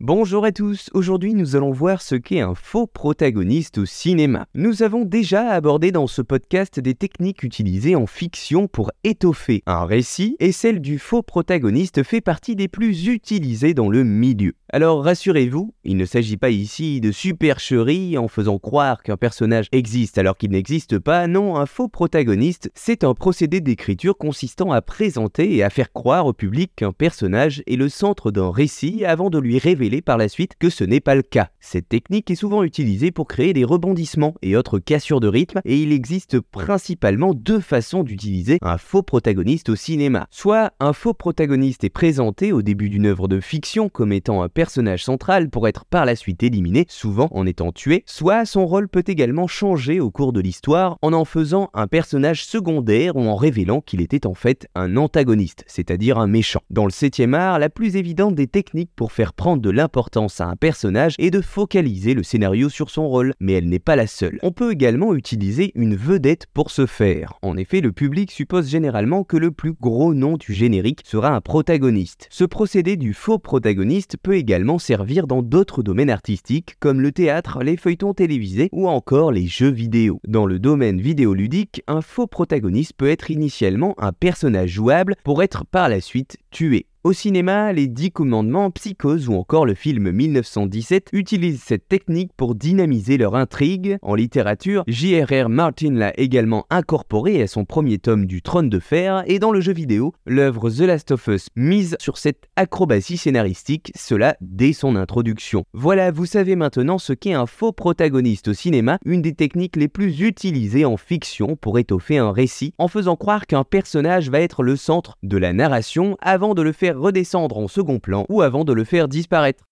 Bonjour à tous, aujourd'hui nous allons voir ce qu'est un faux protagoniste au cinéma. Nous avons déjà abordé dans ce podcast des techniques utilisées en fiction pour étoffer un récit et celle du faux protagoniste fait partie des plus utilisées dans le milieu. Alors rassurez-vous, il ne s'agit pas ici de supercherie en faisant croire qu'un personnage existe alors qu'il n'existe pas, non, un faux protagoniste, c'est un procédé d'écriture consistant à présenter et à faire croire au public qu'un personnage est le centre d'un récit avant de lui révéler par la suite que ce n'est pas le cas. Cette technique est souvent utilisée pour créer des rebondissements et autres cassures de rythme et il existe principalement deux façons d'utiliser un faux protagoniste au cinéma. Soit un faux protagoniste est présenté au début d'une œuvre de fiction comme étant un personnage central pour être par la suite éliminé, souvent en étant tué, soit son rôle peut également changer au cours de l'histoire en en faisant un personnage secondaire ou en révélant qu'il était en fait un antagoniste, c'est-à-dire un méchant. Dans le 7 art, la plus évidente des techniques pour faire prendre de l'importance à un personnage et de focaliser le scénario sur son rôle, mais elle n'est pas la seule. On peut également utiliser une vedette pour ce faire. En effet, le public suppose généralement que le plus gros nom du générique sera un protagoniste. Ce procédé du faux protagoniste peut également servir dans d'autres domaines artistiques comme le théâtre, les feuilletons télévisés ou encore les jeux vidéo. Dans le domaine vidéoludique, un faux protagoniste peut être initialement un personnage jouable pour être par la suite tué. Au cinéma, les 10 commandements, Psychose ou encore le film 1917 utilisent cette technique pour dynamiser leur intrigue. En littérature, J.R.R. Martin l'a également incorporé à son premier tome du Trône de Fer et dans le jeu vidéo, l'œuvre The Last of Us mise sur cette acrobatie scénaristique, cela dès son introduction. Voilà, vous savez maintenant ce qu'est un faux protagoniste au cinéma, une des techniques les plus utilisées en fiction pour étoffer un récit en faisant croire qu'un personnage va être le centre de la narration avant de le redescendre en second plan ou avant de le faire disparaître.